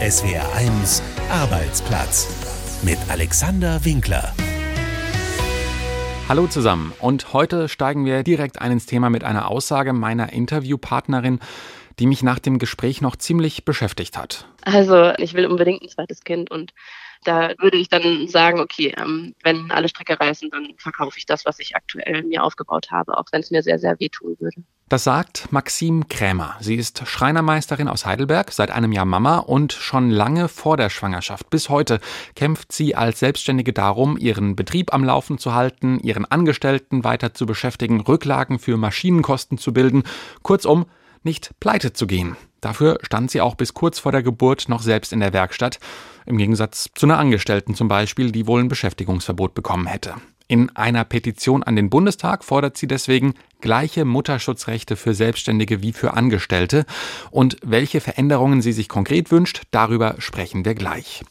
SWR1 Arbeitsplatz mit Alexander Winkler. Hallo zusammen und heute steigen wir direkt ein ins Thema mit einer Aussage meiner Interviewpartnerin, die mich nach dem Gespräch noch ziemlich beschäftigt hat. Also ich will unbedingt ein zweites Kind und da würde ich dann sagen, okay, ähm, wenn alle Stricke reißen, dann verkaufe ich das, was ich aktuell mir aufgebaut habe, auch wenn es mir sehr, sehr wehtun würde. Das sagt Maxim Krämer. Sie ist Schreinermeisterin aus Heidelberg, seit einem Jahr Mama und schon lange vor der Schwangerschaft bis heute kämpft sie als Selbstständige darum, ihren Betrieb am Laufen zu halten, ihren Angestellten weiter zu beschäftigen, Rücklagen für Maschinenkosten zu bilden, kurzum, nicht pleite zu gehen. Dafür stand sie auch bis kurz vor der Geburt noch selbst in der Werkstatt, im Gegensatz zu einer Angestellten zum Beispiel, die wohl ein Beschäftigungsverbot bekommen hätte. In einer Petition an den Bundestag fordert sie deswegen gleiche Mutterschutzrechte für Selbstständige wie für Angestellte. Und welche Veränderungen sie sich konkret wünscht, darüber sprechen wir gleich.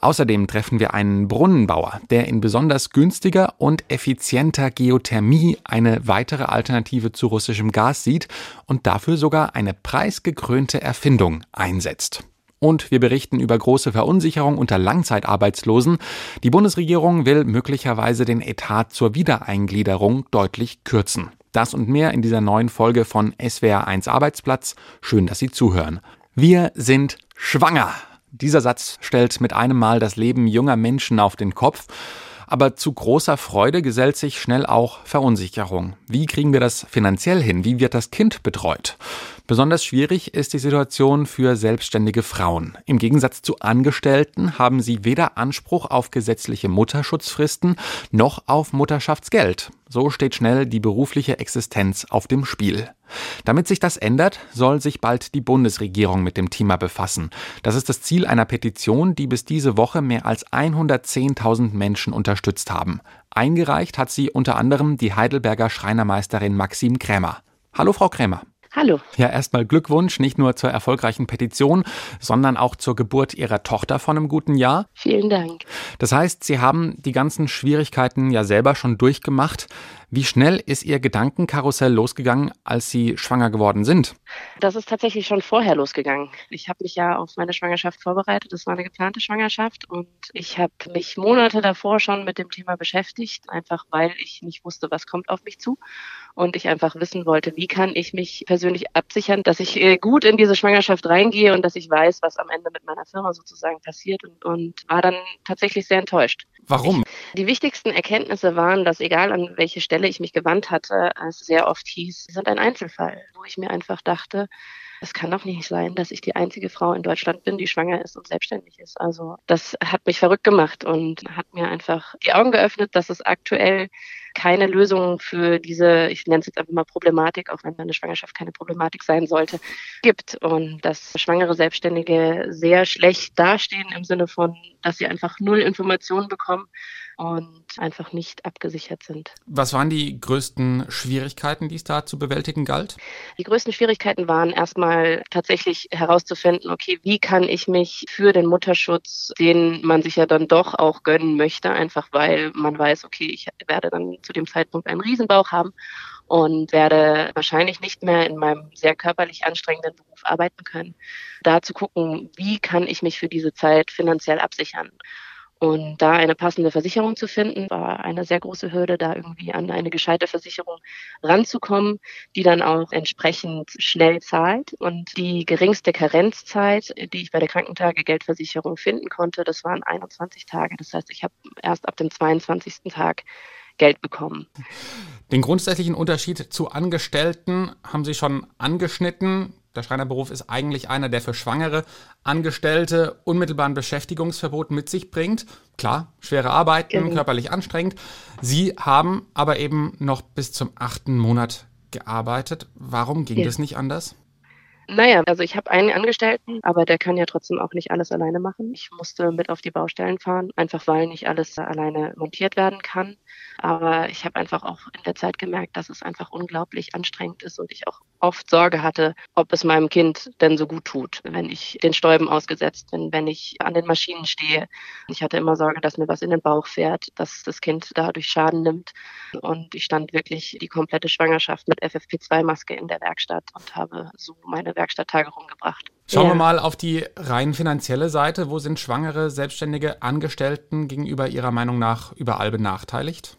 Außerdem treffen wir einen Brunnenbauer, der in besonders günstiger und effizienter Geothermie eine weitere Alternative zu russischem Gas sieht und dafür sogar eine preisgekrönte Erfindung einsetzt. Und wir berichten über große Verunsicherung unter Langzeitarbeitslosen. Die Bundesregierung will möglicherweise den Etat zur Wiedereingliederung deutlich kürzen. Das und mehr in dieser neuen Folge von SWR1 Arbeitsplatz. Schön, dass Sie zuhören. Wir sind schwanger. Dieser Satz stellt mit einem Mal das Leben junger Menschen auf den Kopf. Aber zu großer Freude gesellt sich schnell auch Verunsicherung. Wie kriegen wir das finanziell hin? Wie wird das Kind betreut? Besonders schwierig ist die Situation für selbstständige Frauen. Im Gegensatz zu Angestellten haben sie weder Anspruch auf gesetzliche Mutterschutzfristen noch auf Mutterschaftsgeld. So steht schnell die berufliche Existenz auf dem Spiel. Damit sich das ändert, soll sich bald die Bundesregierung mit dem Thema befassen. Das ist das Ziel einer Petition, die bis diese Woche mehr als 110.000 Menschen unterstützt haben. Eingereicht hat sie unter anderem die Heidelberger Schreinermeisterin Maxim Krämer. Hallo, Frau Krämer. Hallo. Ja, erstmal Glückwunsch, nicht nur zur erfolgreichen Petition, sondern auch zur Geburt Ihrer Tochter von einem guten Jahr. Vielen Dank. Das heißt, Sie haben die ganzen Schwierigkeiten ja selber schon durchgemacht. Wie schnell ist Ihr Gedankenkarussell losgegangen, als Sie schwanger geworden sind? Das ist tatsächlich schon vorher losgegangen. Ich habe mich ja auf meine Schwangerschaft vorbereitet. Das war eine geplante Schwangerschaft und ich habe mich Monate davor schon mit dem Thema beschäftigt, einfach weil ich nicht wusste, was kommt auf mich zu und ich einfach wissen wollte, wie kann ich mich persönlich absichern, dass ich äh, gut in diese Schwangerschaft reingehe und dass ich weiß, was am Ende mit meiner Firma sozusagen passiert und, und war dann tatsächlich sehr enttäuscht. Warum? Die wichtigsten Erkenntnisse waren, dass egal an welche Stelle ich mich gewandt hatte, es sehr oft hieß, sie sind ein Einzelfall, wo ich mir einfach dachte, es kann doch nicht sein, dass ich die einzige Frau in Deutschland bin, die schwanger ist und selbstständig ist. Also das hat mich verrückt gemacht und hat mir einfach die Augen geöffnet, dass es aktuell keine Lösung für diese, ich nenne es jetzt einfach mal Problematik, auch wenn eine Schwangerschaft keine Problematik sein sollte, gibt. Und dass schwangere Selbstständige sehr schlecht dastehen im Sinne von, dass sie einfach null Informationen bekommen und einfach nicht abgesichert sind. Was waren die größten Schwierigkeiten, die es da zu bewältigen galt? Die größten Schwierigkeiten waren erstmal tatsächlich herauszufinden, okay, wie kann ich mich für den Mutterschutz, den man sich ja dann doch auch gönnen möchte, einfach weil man weiß, okay, ich werde dann zu dem Zeitpunkt einen Riesenbauch haben und werde wahrscheinlich nicht mehr in meinem sehr körperlich anstrengenden Beruf arbeiten können. Da zu gucken, wie kann ich mich für diese Zeit finanziell absichern. Und da eine passende Versicherung zu finden, war eine sehr große Hürde, da irgendwie an eine gescheite Versicherung ranzukommen, die dann auch entsprechend schnell zahlt. Und die geringste Karenzzeit, die ich bei der Krankentagegeldversicherung finden konnte, das waren 21 Tage. Das heißt, ich habe erst ab dem 22. Tag Geld bekommen. Den grundsätzlichen Unterschied zu Angestellten haben Sie schon angeschnitten. Der Schreinerberuf ist eigentlich einer, der für schwangere Angestellte unmittelbaren Beschäftigungsverbot mit sich bringt. Klar, schwere Arbeiten, genau. körperlich anstrengend. Sie haben aber eben noch bis zum achten Monat gearbeitet. Warum ging ja. das nicht anders? Naja, also ich habe einen Angestellten, aber der kann ja trotzdem auch nicht alles alleine machen. Ich musste mit auf die Baustellen fahren, einfach weil nicht alles alleine montiert werden kann. Aber ich habe einfach auch in der Zeit gemerkt, dass es einfach unglaublich anstrengend ist und ich auch oft Sorge hatte, ob es meinem Kind denn so gut tut, wenn ich den Stäuben ausgesetzt bin, wenn ich an den Maschinen stehe. Ich hatte immer Sorge, dass mir was in den Bauch fährt, dass das Kind dadurch Schaden nimmt. Und ich stand wirklich die komplette Schwangerschaft mit FFP2-Maske in der Werkstatt und habe so meine Werkstatttage rumgebracht. Schauen ja. wir mal auf die rein finanzielle Seite. Wo sind schwangere, selbstständige Angestellten gegenüber Ihrer Meinung nach überall benachteiligt?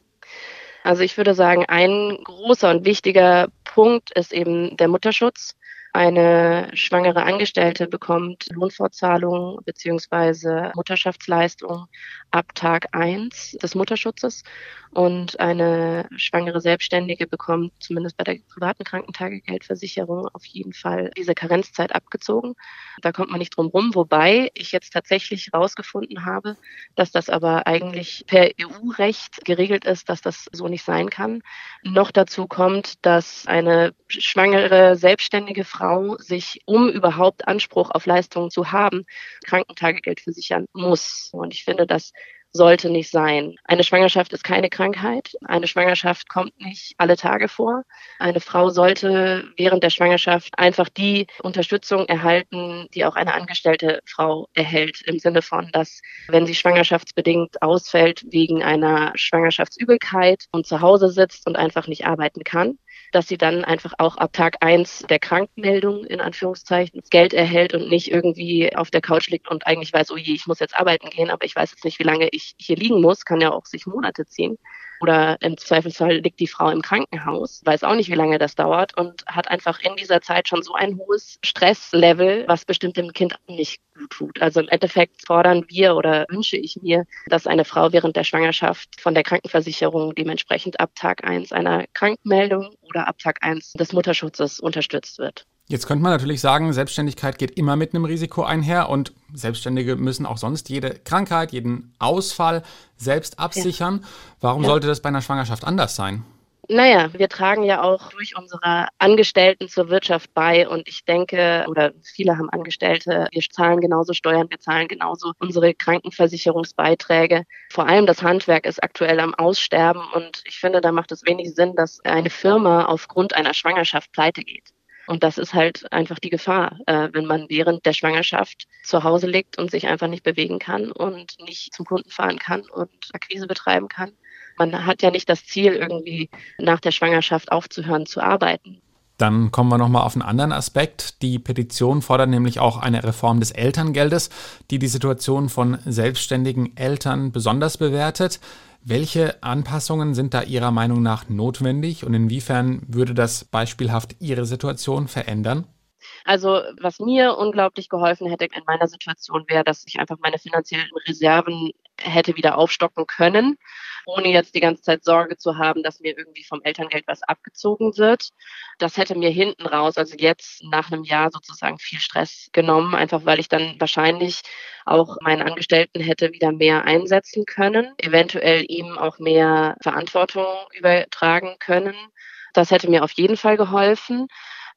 Also ich würde sagen, ein großer und wichtiger Punkt ist eben der Mutterschutz. Eine schwangere Angestellte bekommt Lohnfortzahlung beziehungsweise Mutterschaftsleistung ab Tag eins des Mutterschutzes und eine schwangere Selbstständige bekommt zumindest bei der privaten Krankentagegeldversicherung auf jeden Fall diese Karenzzeit abgezogen. Da kommt man nicht drum rum, wobei ich jetzt tatsächlich herausgefunden habe, dass das aber eigentlich per EU-Recht geregelt ist, dass das so nicht sein kann. Noch dazu kommt, dass eine schwangere selbstständige Frau sich, um überhaupt Anspruch auf Leistungen zu haben, Krankentagegeld versichern muss. Und ich finde, das sollte nicht sein. Eine Schwangerschaft ist keine Krankheit. Eine Schwangerschaft kommt nicht alle Tage vor. Eine Frau sollte während der Schwangerschaft einfach die Unterstützung erhalten, die auch eine angestellte Frau erhält, im Sinne von, dass wenn sie schwangerschaftsbedingt ausfällt wegen einer Schwangerschaftsübelkeit und zu Hause sitzt und einfach nicht arbeiten kann, dass sie dann einfach auch ab Tag eins der Krankmeldung in Anführungszeichen Geld erhält und nicht irgendwie auf der Couch liegt und eigentlich weiß, oh je, ich muss jetzt arbeiten gehen, aber ich weiß jetzt nicht, wie lange ich hier liegen muss, kann ja auch sich Monate ziehen. Oder im Zweifelsfall liegt die Frau im Krankenhaus, weiß auch nicht, wie lange das dauert und hat einfach in dieser Zeit schon so ein hohes Stresslevel, was bestimmt dem Kind nicht gut tut. Also im Endeffekt fordern wir oder wünsche ich mir, dass eine Frau während der Schwangerschaft von der Krankenversicherung dementsprechend ab Tag eins einer Krankmeldung oder ab Tag eins des Mutterschutzes unterstützt wird. Jetzt könnte man natürlich sagen, Selbstständigkeit geht immer mit einem Risiko einher und Selbstständige müssen auch sonst jede Krankheit, jeden Ausfall selbst absichern. Ja. Warum ja. sollte das bei einer Schwangerschaft anders sein? Naja, wir tragen ja auch durch unsere Angestellten zur Wirtschaft bei und ich denke, oder viele haben Angestellte, wir zahlen genauso Steuern, wir zahlen genauso unsere Krankenversicherungsbeiträge. Vor allem das Handwerk ist aktuell am Aussterben und ich finde, da macht es wenig Sinn, dass eine Firma aufgrund einer Schwangerschaft pleite geht. Und das ist halt einfach die Gefahr, äh, wenn man während der Schwangerschaft zu Hause liegt und sich einfach nicht bewegen kann und nicht zum Kunden fahren kann und Akquise betreiben kann. Man hat ja nicht das Ziel, irgendwie nach der Schwangerschaft aufzuhören zu arbeiten. Dann kommen wir nochmal auf einen anderen Aspekt. Die Petition fordert nämlich auch eine Reform des Elterngeldes, die die Situation von selbstständigen Eltern besonders bewertet. Welche Anpassungen sind da Ihrer Meinung nach notwendig und inwiefern würde das beispielhaft Ihre Situation verändern? Also was mir unglaublich geholfen hätte in meiner Situation wäre, dass ich einfach meine finanziellen Reserven hätte wieder aufstocken können, ohne jetzt die ganze Zeit Sorge zu haben, dass mir irgendwie vom Elterngeld was abgezogen wird. Das hätte mir hinten raus, also jetzt nach einem Jahr sozusagen viel Stress genommen, einfach weil ich dann wahrscheinlich auch meinen Angestellten hätte wieder mehr einsetzen können, eventuell ihm auch mehr Verantwortung übertragen können. Das hätte mir auf jeden Fall geholfen.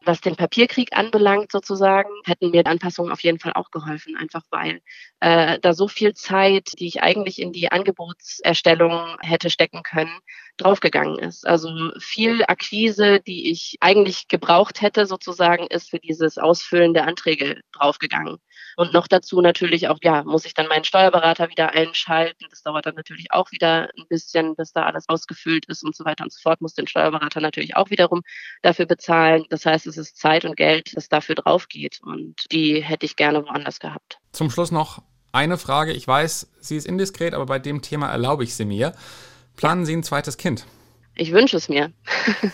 Was den Papierkrieg anbelangt, sozusagen, hätten mir Anpassungen auf jeden Fall auch geholfen, einfach weil äh, da so viel Zeit, die ich eigentlich in die Angebotserstellung hätte stecken können, draufgegangen ist. Also viel Akquise, die ich eigentlich gebraucht hätte, sozusagen, ist für dieses Ausfüllen der Anträge draufgegangen. Und noch dazu natürlich auch, ja, muss ich dann meinen Steuerberater wieder einschalten. Das dauert dann natürlich auch wieder ein bisschen, bis da alles ausgefüllt ist und so weiter und so fort. Muss den Steuerberater natürlich auch wiederum dafür bezahlen. Das heißt, es ist Zeit und Geld, das dafür drauf geht. Und die hätte ich gerne woanders gehabt. Zum Schluss noch eine Frage. Ich weiß, sie ist indiskret, aber bei dem Thema erlaube ich sie mir. Planen Sie ein zweites Kind? Ich wünsche es mir.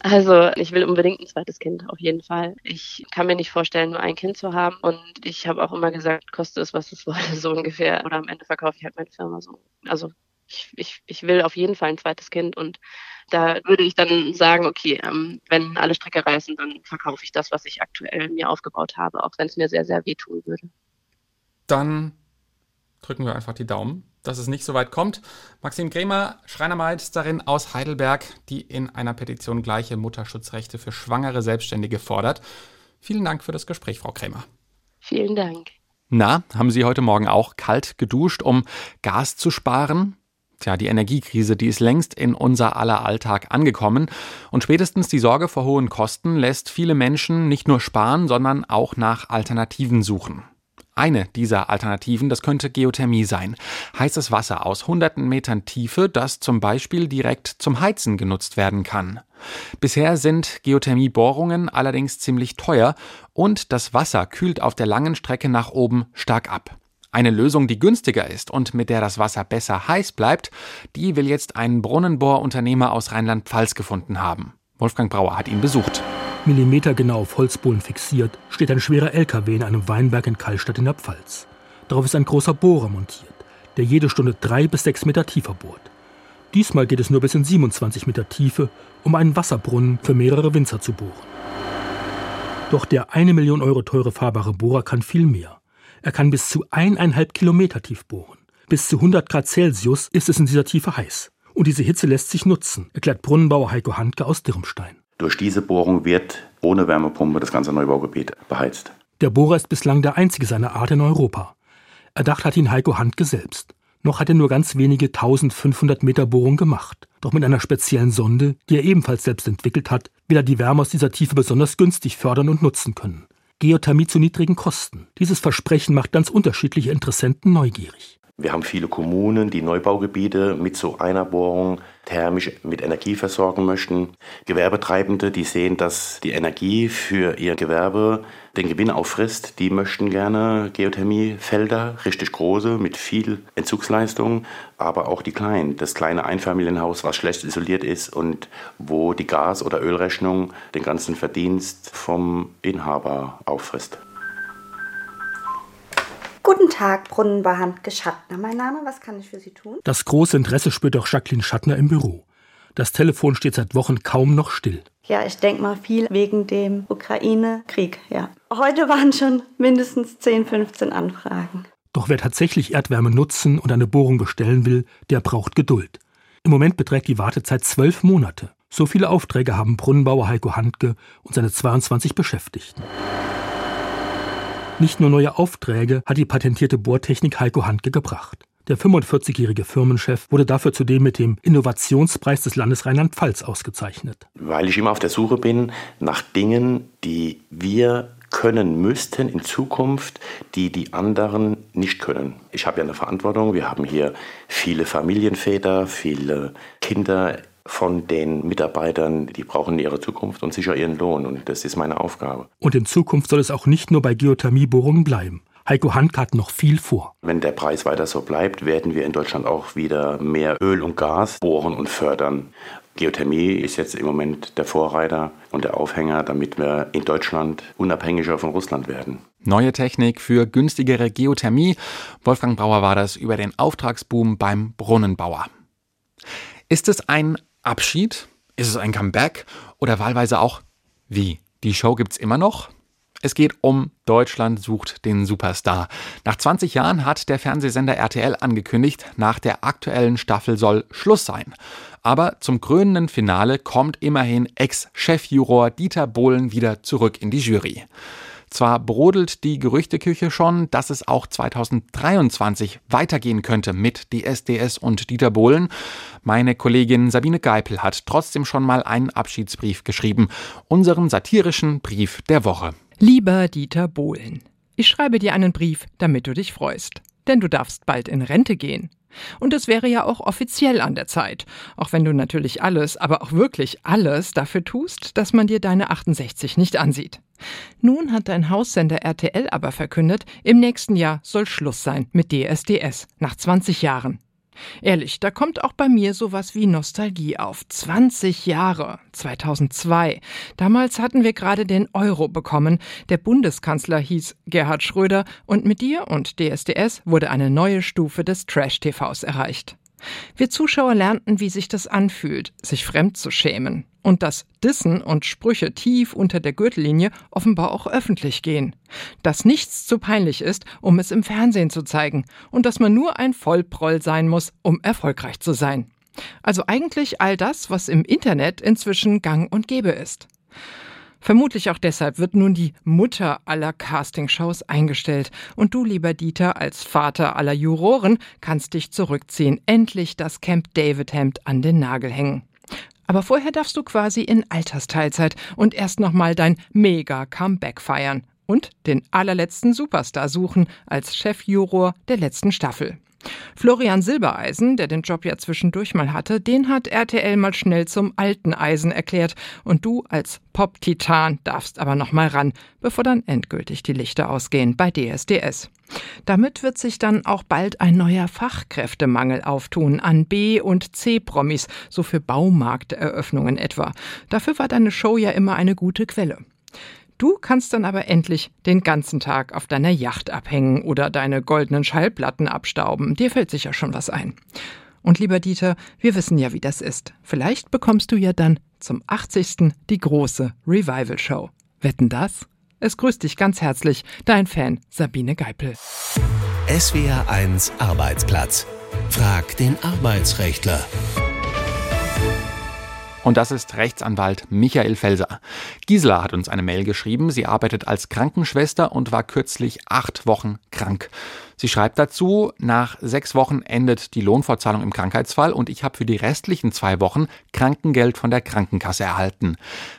also ich will unbedingt ein zweites Kind, auf jeden Fall. Ich kann mir nicht vorstellen, nur ein Kind zu haben. Und ich habe auch immer gesagt, koste es, was es wolle, so ungefähr. Oder am Ende verkaufe ich halt meine Firma so. Also ich, ich, ich will auf jeden Fall ein zweites Kind. Und da würde ich dann sagen, okay, ähm, wenn alle Stricke reißen, dann verkaufe ich das, was ich aktuell mir aufgebaut habe, auch wenn es mir sehr, sehr wehtun würde. Dann drücken wir einfach die Daumen dass es nicht so weit kommt. Maxim Kremer, Schreinermeisterin aus Heidelberg, die in einer Petition gleiche Mutterschutzrechte für schwangere Selbstständige fordert. Vielen Dank für das Gespräch, Frau Kremer. Vielen Dank. Na, haben Sie heute Morgen auch kalt geduscht, um Gas zu sparen? Tja, die Energiekrise, die ist längst in unser aller Alltag angekommen und spätestens die Sorge vor hohen Kosten lässt viele Menschen nicht nur sparen, sondern auch nach Alternativen suchen. Eine dieser Alternativen, das könnte Geothermie sein. Heißes Wasser aus hunderten Metern Tiefe, das zum Beispiel direkt zum Heizen genutzt werden kann. Bisher sind Geothermiebohrungen allerdings ziemlich teuer und das Wasser kühlt auf der langen Strecke nach oben stark ab. Eine Lösung, die günstiger ist und mit der das Wasser besser heiß bleibt, die will jetzt ein Brunnenbohrunternehmer aus Rheinland-Pfalz gefunden haben. Wolfgang Brauer hat ihn besucht. Millimetergenau auf Holzbohlen fixiert, steht ein schwerer LKW in einem Weinberg in Kallstadt in der Pfalz. Darauf ist ein großer Bohrer montiert, der jede Stunde drei bis sechs Meter tiefer bohrt. Diesmal geht es nur bis in 27 Meter Tiefe, um einen Wasserbrunnen für mehrere Winzer zu bohren. Doch der eine Million Euro teure fahrbare Bohrer kann viel mehr. Er kann bis zu eineinhalb Kilometer tief bohren. Bis zu 100 Grad Celsius ist es in dieser Tiefe heiß. Und diese Hitze lässt sich nutzen, erklärt Brunnenbauer Heiko Handke aus Dirmstein. Durch diese Bohrung wird ohne Wärmepumpe das ganze Neubaugebiet beheizt. Der Bohrer ist bislang der einzige seiner Art in Europa. Erdacht hat ihn Heiko Handke selbst. Noch hat er nur ganz wenige 1500 Meter Bohrung gemacht. Doch mit einer speziellen Sonde, die er ebenfalls selbst entwickelt hat, will er die Wärme aus dieser Tiefe besonders günstig fördern und nutzen können. Geothermie zu niedrigen Kosten. Dieses Versprechen macht ganz unterschiedliche Interessenten neugierig. Wir haben viele Kommunen, die Neubaugebiete mit so einer Bohrung thermisch mit Energie versorgen möchten. Gewerbetreibende, die sehen, dass die Energie für ihr Gewerbe den Gewinn auffrisst, die möchten gerne Geothermiefelder, richtig große, mit viel Entzugsleistung, aber auch die kleinen, das kleine Einfamilienhaus, was schlecht isoliert ist und wo die Gas- oder Ölrechnung den ganzen Verdienst vom Inhaber auffrisst. Guten Tag, Brunnenbauhandke Schattner. Mein Name, was kann ich für Sie tun? Das große Interesse spürt auch Jacqueline Schattner im Büro. Das Telefon steht seit Wochen kaum noch still. Ja, ich denke mal viel wegen dem Ukraine-Krieg, ja. Heute waren schon mindestens 10, 15 Anfragen. Doch wer tatsächlich Erdwärme nutzen und eine Bohrung bestellen will, der braucht Geduld. Im Moment beträgt die Wartezeit zwölf Monate. So viele Aufträge haben Brunnenbauer Heiko Handke und seine 22 Beschäftigten. Nicht nur neue Aufträge hat die patentierte Bohrtechnik Heiko Handke gebracht. Der 45-jährige Firmenchef wurde dafür zudem mit dem Innovationspreis des Landes Rheinland-Pfalz ausgezeichnet. Weil ich immer auf der Suche bin nach Dingen, die wir können müssten in Zukunft, die die anderen nicht können. Ich habe ja eine Verantwortung. Wir haben hier viele Familienväter, viele Kinder von den Mitarbeitern, die brauchen ihre Zukunft und sicher ihren Lohn. Und das ist meine Aufgabe. Und in Zukunft soll es auch nicht nur bei Geothermiebohrungen bleiben. Heiko Hank hat noch viel vor. Wenn der Preis weiter so bleibt, werden wir in Deutschland auch wieder mehr Öl und Gas bohren und fördern. Geothermie ist jetzt im Moment der Vorreiter und der Aufhänger, damit wir in Deutschland unabhängiger von Russland werden. Neue Technik für günstigere Geothermie. Wolfgang Brauer war das über den Auftragsboom beim Brunnenbauer. Ist es ein Abschied? Ist es ein Comeback? Oder wahlweise auch wie? Die Show gibt's immer noch? Es geht um Deutschland sucht den Superstar. Nach 20 Jahren hat der Fernsehsender RTL angekündigt, nach der aktuellen Staffel soll Schluss sein. Aber zum krönenden Finale kommt immerhin Ex-Chefjuror Dieter Bohlen wieder zurück in die Jury. Zwar brodelt die Gerüchteküche schon, dass es auch 2023 weitergehen könnte mit DSDS und Dieter Bohlen. Meine Kollegin Sabine Geipel hat trotzdem schon mal einen Abschiedsbrief geschrieben, unseren satirischen Brief der Woche. Lieber Dieter Bohlen, ich schreibe dir einen Brief, damit du dich freust. Denn du darfst bald in Rente gehen. Und es wäre ja auch offiziell an der Zeit, auch wenn du natürlich alles, aber auch wirklich alles dafür tust, dass man dir deine 68 nicht ansieht. Nun hat dein Haussender RTL aber verkündet, im nächsten Jahr soll Schluss sein mit DSDS nach 20 Jahren. Ehrlich, da kommt auch bei mir sowas wie Nostalgie auf. 20 Jahre, 2002. Damals hatten wir gerade den Euro bekommen. Der Bundeskanzler hieß Gerhard Schröder und mit dir und DSDS wurde eine neue Stufe des Trash-TVs erreicht. Wir Zuschauer lernten, wie sich das anfühlt, sich fremd zu schämen. Und dass Dissen und Sprüche tief unter der Gürtellinie offenbar auch öffentlich gehen. Dass nichts zu peinlich ist, um es im Fernsehen zu zeigen. Und dass man nur ein Vollproll sein muss, um erfolgreich zu sein. Also eigentlich all das, was im Internet inzwischen gang und gäbe ist. Vermutlich auch deshalb wird nun die Mutter aller Castingshows eingestellt. Und du, lieber Dieter, als Vater aller Juroren, kannst dich zurückziehen. Endlich das Camp David Hemd an den Nagel hängen. Aber vorher darfst du quasi in Altersteilzeit und erst nochmal dein Mega-Comeback feiern. und den allerletzten Superstar suchen als Chefjuror der letzten Staffel. Florian Silbereisen, der den Job ja zwischendurch mal hatte, den hat RTL mal schnell zum alten Eisen erklärt. Und du als Pop-Titan darfst aber noch mal ran, bevor dann endgültig die Lichter ausgehen bei DSDS. Damit wird sich dann auch bald ein neuer Fachkräftemangel auftun an B- und C-Promis, so für Baumarkteröffnungen etwa. Dafür war deine Show ja immer eine gute Quelle. Du kannst dann aber endlich den ganzen Tag auf deiner Yacht abhängen oder deine goldenen Schallplatten abstauben. Dir fällt sicher schon was ein. Und lieber Dieter, wir wissen ja, wie das ist. Vielleicht bekommst du ja dann zum 80. die große Revival Show. Wetten das? Es grüßt dich ganz herzlich, dein Fan Sabine Geipel. SWR 1 Arbeitsplatz. Frag den Arbeitsrechtler. Und das ist Rechtsanwalt Michael Felser. Gisela hat uns eine Mail geschrieben. Sie arbeitet als Krankenschwester und war kürzlich acht Wochen krank. Sie schreibt dazu, nach sechs Wochen endet die Lohnfortzahlung im Krankheitsfall und ich habe für die restlichen zwei Wochen Krankengeld von der Krankenkasse erhalten.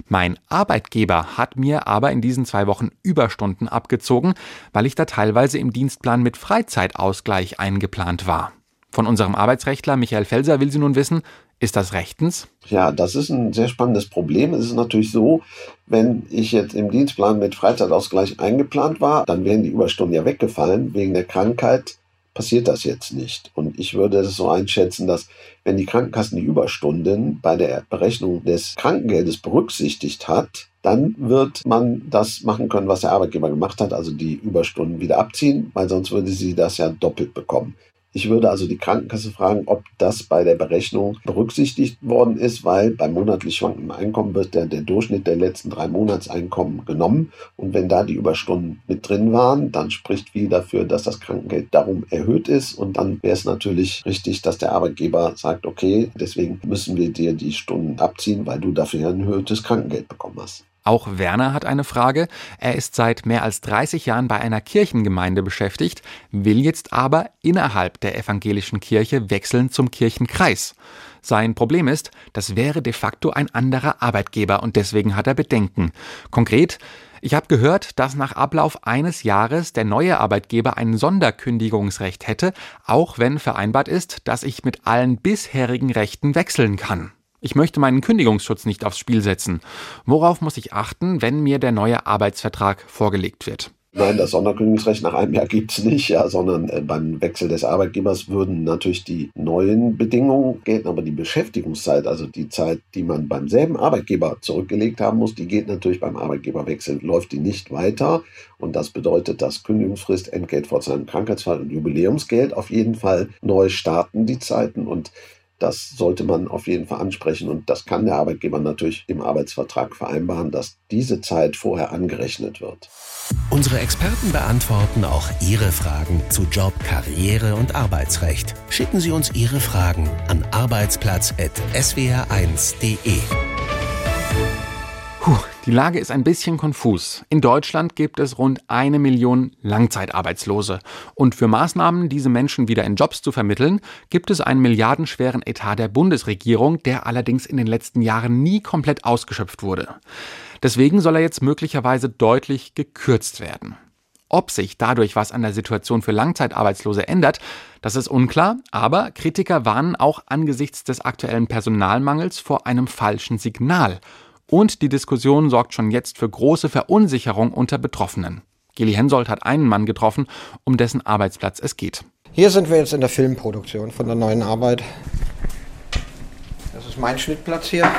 Mein Arbeitgeber hat mir aber in diesen zwei Wochen Überstunden abgezogen, weil ich da teilweise im Dienstplan mit Freizeitausgleich eingeplant war. Von unserem Arbeitsrechtler Michael Felser will sie nun wissen, ist das rechtens? Ja, das ist ein sehr spannendes Problem. Es ist natürlich so, wenn ich jetzt im Dienstplan mit Freizeitausgleich eingeplant war, dann wären die Überstunden ja weggefallen. Wegen der Krankheit passiert das jetzt nicht. Und ich würde es so einschätzen, dass wenn die Krankenkassen die Überstunden bei der Berechnung des Krankengeldes berücksichtigt hat, dann wird man das machen können, was der Arbeitgeber gemacht hat, also die Überstunden wieder abziehen, weil sonst würde sie das ja doppelt bekommen. Ich würde also die Krankenkasse fragen, ob das bei der Berechnung berücksichtigt worden ist, weil beim monatlich schwankenden Einkommen wird der, der Durchschnitt der letzten drei Monatseinkommen genommen. Und wenn da die Überstunden mit drin waren, dann spricht viel dafür, dass das Krankengeld darum erhöht ist. Und dann wäre es natürlich richtig, dass der Arbeitgeber sagt, okay, deswegen müssen wir dir die Stunden abziehen, weil du dafür ein erhöhtes Krankengeld bekommen hast. Auch Werner hat eine Frage. Er ist seit mehr als 30 Jahren bei einer Kirchengemeinde beschäftigt, will jetzt aber innerhalb der evangelischen Kirche wechseln zum Kirchenkreis. Sein Problem ist, das wäre de facto ein anderer Arbeitgeber und deswegen hat er Bedenken. Konkret, ich habe gehört, dass nach Ablauf eines Jahres der neue Arbeitgeber ein Sonderkündigungsrecht hätte, auch wenn vereinbart ist, dass ich mit allen bisherigen Rechten wechseln kann. Ich möchte meinen Kündigungsschutz nicht aufs Spiel setzen. Worauf muss ich achten, wenn mir der neue Arbeitsvertrag vorgelegt wird? Nein, das Sonderkündigungsrecht nach einem Jahr gibt es nicht, ja, sondern äh, beim Wechsel des Arbeitgebers würden natürlich die neuen Bedingungen gelten, aber die Beschäftigungszeit, also die Zeit, die man beim selben Arbeitgeber zurückgelegt haben muss, die geht natürlich beim Arbeitgeberwechsel, läuft die nicht weiter. Und das bedeutet, dass Kündigungsfrist, Entgelt vor seinem Krankheitsfall und Jubiläumsgeld auf jeden Fall neu starten, die Zeiten. Und das sollte man auf jeden Fall ansprechen und das kann der Arbeitgeber natürlich im Arbeitsvertrag vereinbaren, dass diese Zeit vorher angerechnet wird. Unsere Experten beantworten auch Ihre Fragen zu Job, Karriere und Arbeitsrecht. Schicken Sie uns Ihre Fragen an arbeitsplatz.swr1.de. Puh, die Lage ist ein bisschen konfus. In Deutschland gibt es rund eine Million Langzeitarbeitslose. Und für Maßnahmen, diese Menschen wieder in Jobs zu vermitteln, gibt es einen milliardenschweren Etat der Bundesregierung, der allerdings in den letzten Jahren nie komplett ausgeschöpft wurde. Deswegen soll er jetzt möglicherweise deutlich gekürzt werden. Ob sich dadurch was an der Situation für Langzeitarbeitslose ändert, das ist unklar, aber Kritiker warnen auch angesichts des aktuellen Personalmangels vor einem falschen Signal und die Diskussion sorgt schon jetzt für große Verunsicherung unter Betroffenen. Geli Hensoldt hat einen Mann getroffen, um dessen Arbeitsplatz es geht. Hier sind wir jetzt in der Filmproduktion von der neuen Arbeit. Das ist mein Schnittplatz hier.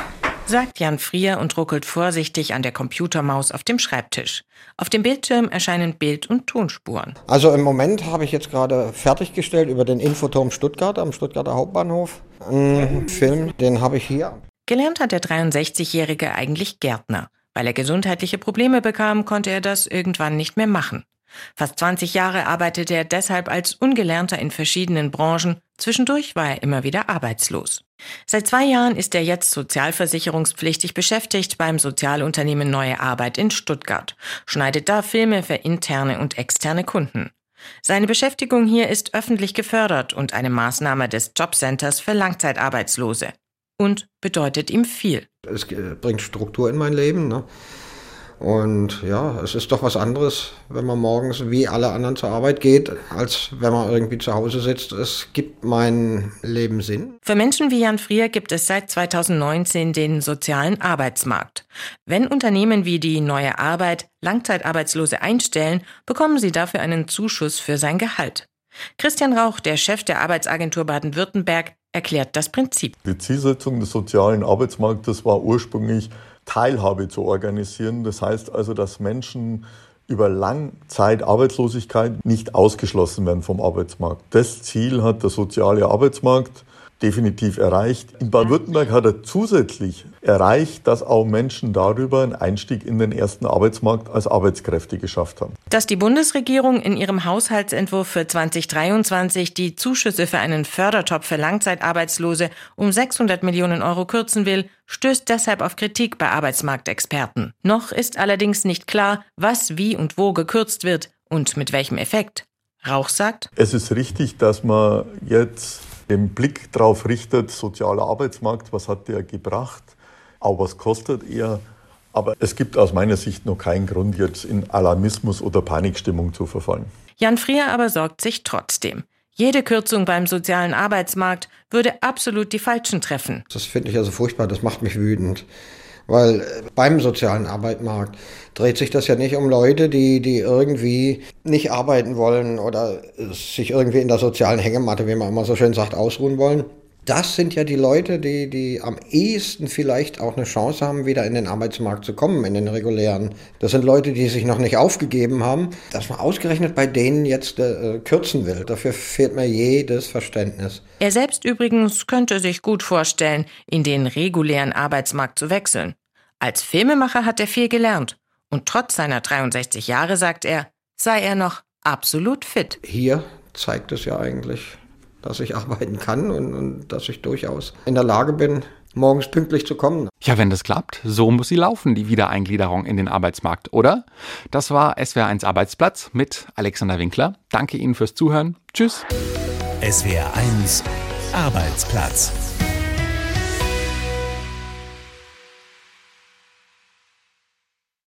Sagt Jan Frier und ruckelt vorsichtig an der Computermaus auf dem Schreibtisch. Auf dem Bildschirm erscheinen Bild- und Tonspuren. Also im Moment habe ich jetzt gerade fertiggestellt über den Infoturm Stuttgart am Stuttgarter Hauptbahnhof. Einen Film, den habe ich hier. Gelernt hat der 63-Jährige eigentlich Gärtner. Weil er gesundheitliche Probleme bekam, konnte er das irgendwann nicht mehr machen. Fast 20 Jahre arbeitete er deshalb als Ungelernter in verschiedenen Branchen. Zwischendurch war er immer wieder arbeitslos. Seit zwei Jahren ist er jetzt sozialversicherungspflichtig beschäftigt beim Sozialunternehmen Neue Arbeit in Stuttgart, schneidet da Filme für interne und externe Kunden. Seine Beschäftigung hier ist öffentlich gefördert und eine Maßnahme des Jobcenters für Langzeitarbeitslose und bedeutet ihm viel. Es äh, bringt Struktur in mein Leben. Ne? Und ja, es ist doch was anderes, wenn man morgens wie alle anderen zur Arbeit geht, als wenn man irgendwie zu Hause sitzt. Es gibt mein Leben Sinn. Für Menschen wie Jan Frier gibt es seit 2019 den sozialen Arbeitsmarkt. Wenn Unternehmen wie die Neue Arbeit Langzeitarbeitslose einstellen, bekommen sie dafür einen Zuschuss für sein Gehalt. Christian Rauch, der Chef der Arbeitsagentur Baden-Württemberg, erklärt das Prinzip. Die Zielsetzung des sozialen Arbeitsmarktes war ursprünglich, Teilhabe zu organisieren. Das heißt also, dass Menschen über Langzeitarbeitslosigkeit nicht ausgeschlossen werden vom Arbeitsmarkt. Das Ziel hat der soziale Arbeitsmarkt definitiv erreicht. In Baden-Württemberg hat er zusätzlich erreicht, dass auch Menschen darüber einen Einstieg in den ersten Arbeitsmarkt als Arbeitskräfte geschafft haben. Dass die Bundesregierung in ihrem Haushaltsentwurf für 2023 die Zuschüsse für einen Fördertopf für Langzeitarbeitslose um 600 Millionen Euro kürzen will, stößt deshalb auf Kritik bei Arbeitsmarktexperten. Noch ist allerdings nicht klar, was wie und wo gekürzt wird und mit welchem Effekt. Rauch sagt, es ist richtig, dass man jetzt den Blick darauf richtet, sozialer Arbeitsmarkt, was hat der gebracht, auch was kostet er. Aber es gibt aus meiner Sicht noch keinen Grund, jetzt in Alarmismus oder Panikstimmung zu verfallen. Jan Frier aber sorgt sich trotzdem. Jede Kürzung beim sozialen Arbeitsmarkt würde absolut die Falschen treffen. Das finde ich also furchtbar, das macht mich wütend. Weil äh, beim sozialen Arbeitsmarkt dreht sich das ja nicht um Leute, die, die irgendwie nicht arbeiten wollen oder sich irgendwie in der sozialen Hängematte, wie man immer so schön sagt, ausruhen wollen, das sind ja die Leute, die, die am ehesten vielleicht auch eine Chance haben, wieder in den Arbeitsmarkt zu kommen, in den regulären. Das sind Leute, die sich noch nicht aufgegeben haben, dass man ausgerechnet bei denen jetzt äh, kürzen will. Dafür fehlt mir jedes Verständnis. Er selbst übrigens könnte sich gut vorstellen, in den regulären Arbeitsmarkt zu wechseln. Als Filmemacher hat er viel gelernt. Und trotz seiner 63 Jahre, sagt er, sei er noch absolut fit. Hier zeigt es ja eigentlich dass ich arbeiten kann und, und dass ich durchaus in der Lage bin, morgens pünktlich zu kommen. Ja, wenn das klappt, so muss sie laufen, die Wiedereingliederung in den Arbeitsmarkt, oder? Das war SWR1 Arbeitsplatz mit Alexander Winkler. Danke Ihnen fürs Zuhören. Tschüss. SWR1 Arbeitsplatz.